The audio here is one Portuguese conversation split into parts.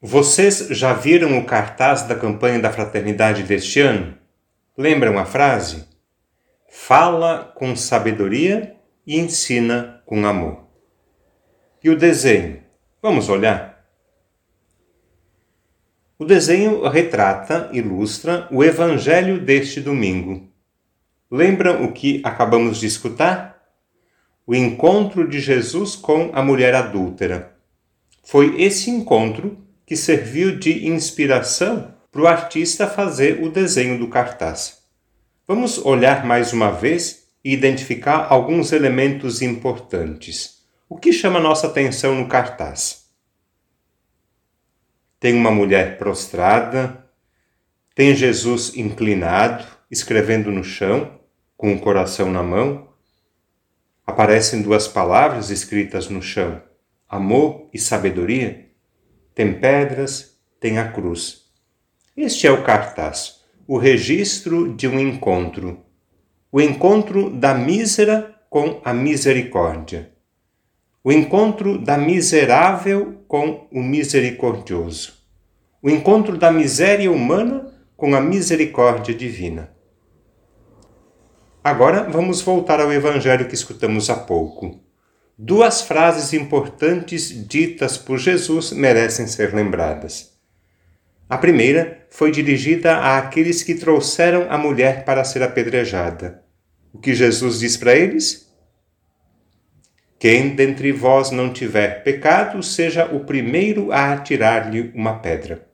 Vocês já viram o cartaz da campanha da fraternidade deste ano? Lembram a frase? Fala com sabedoria e ensina com amor. E o desenho? Vamos olhar? O desenho retrata, ilustra o evangelho deste domingo. Lembram o que acabamos de escutar? O encontro de Jesus com a mulher adúltera. Foi esse encontro que serviu de inspiração para o artista fazer o desenho do cartaz. Vamos olhar mais uma vez e identificar alguns elementos importantes. O que chama nossa atenção no cartaz? Tem uma mulher prostrada, tem Jesus inclinado, escrevendo no chão, com o coração na mão. Aparecem duas palavras escritas no chão: amor e sabedoria tem pedras, tem a cruz. Este é o cartaz, o registro de um encontro. O encontro da mísera com a misericórdia. O encontro da miserável com o misericordioso. O encontro da miséria humana com a misericórdia divina. Agora vamos voltar ao evangelho que escutamos há pouco. Duas frases importantes ditas por Jesus merecem ser lembradas. A primeira foi dirigida àqueles que trouxeram a mulher para ser apedrejada. O que Jesus diz para eles? Quem dentre vós não tiver pecado, seja o primeiro a atirar-lhe uma pedra.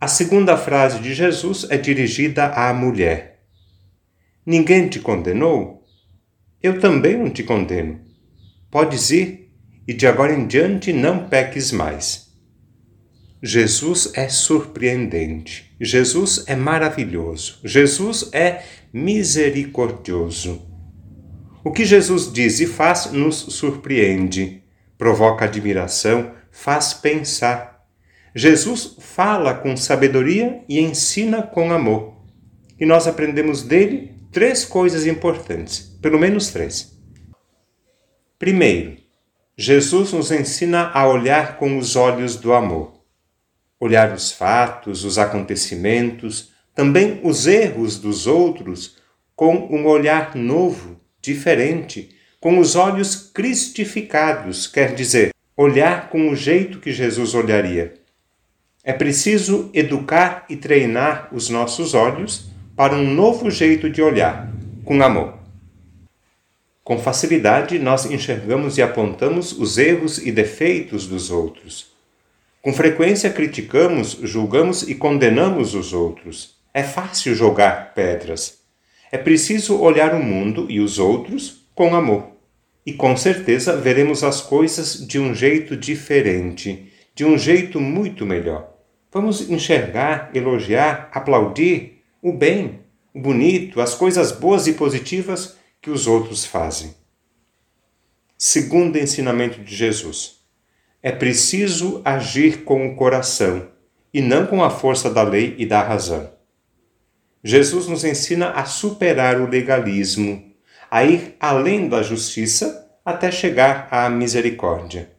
A segunda frase de Jesus é dirigida à mulher: Ninguém te condenou? Eu também não te condeno. Podes ir e de agora em diante não peques mais. Jesus é surpreendente. Jesus é maravilhoso. Jesus é misericordioso. O que Jesus diz e faz nos surpreende, provoca admiração, faz pensar. Jesus fala com sabedoria e ensina com amor. E nós aprendemos dele três coisas importantes, pelo menos três. Primeiro, Jesus nos ensina a olhar com os olhos do amor. Olhar os fatos, os acontecimentos, também os erros dos outros com um olhar novo, diferente, com os olhos cristificados, quer dizer, olhar com o jeito que Jesus olharia. É preciso educar e treinar os nossos olhos para um novo jeito de olhar, com amor. Com facilidade, nós enxergamos e apontamos os erros e defeitos dos outros. Com frequência criticamos, julgamos e condenamos os outros. É fácil jogar pedras. É preciso olhar o mundo e os outros com amor. E com certeza veremos as coisas de um jeito diferente, de um jeito muito melhor. Vamos enxergar, elogiar, aplaudir o bem, o bonito, as coisas boas e positivas que os outros fazem. Segundo ensinamento de Jesus, é preciso agir com o coração e não com a força da lei e da razão. Jesus nos ensina a superar o legalismo, a ir além da justiça até chegar à misericórdia.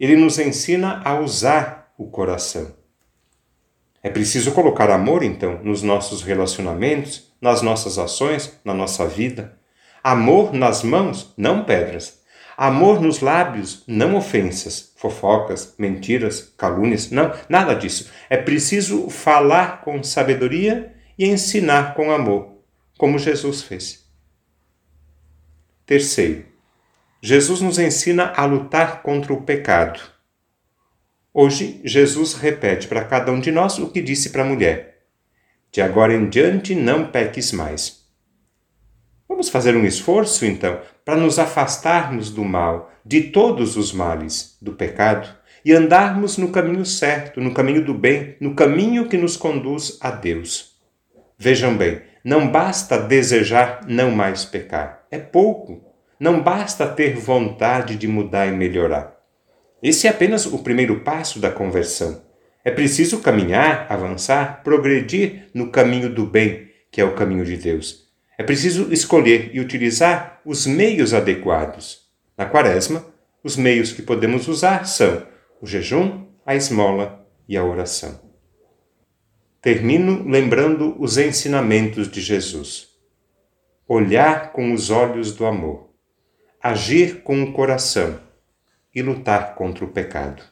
Ele nos ensina a usar o coração. É preciso colocar amor, então, nos nossos relacionamentos, nas nossas ações, na nossa vida. Amor nas mãos, não pedras. Amor nos lábios, não ofensas, fofocas, mentiras, calúnias, não, nada disso. É preciso falar com sabedoria e ensinar com amor, como Jesus fez. Terceiro, Jesus nos ensina a lutar contra o pecado. Hoje, Jesus repete para cada um de nós o que disse para a mulher: De agora em diante não peques mais. Vamos fazer um esforço, então, para nos afastarmos do mal, de todos os males, do pecado, e andarmos no caminho certo, no caminho do bem, no caminho que nos conduz a Deus. Vejam bem, não basta desejar não mais pecar, é pouco. Não basta ter vontade de mudar e melhorar. Esse é apenas o primeiro passo da conversão. É preciso caminhar, avançar, progredir no caminho do bem, que é o caminho de Deus. É preciso escolher e utilizar os meios adequados. Na Quaresma, os meios que podemos usar são o jejum, a esmola e a oração. Termino lembrando os ensinamentos de Jesus. Olhar com os olhos do amor, agir com o coração e lutar contra o pecado.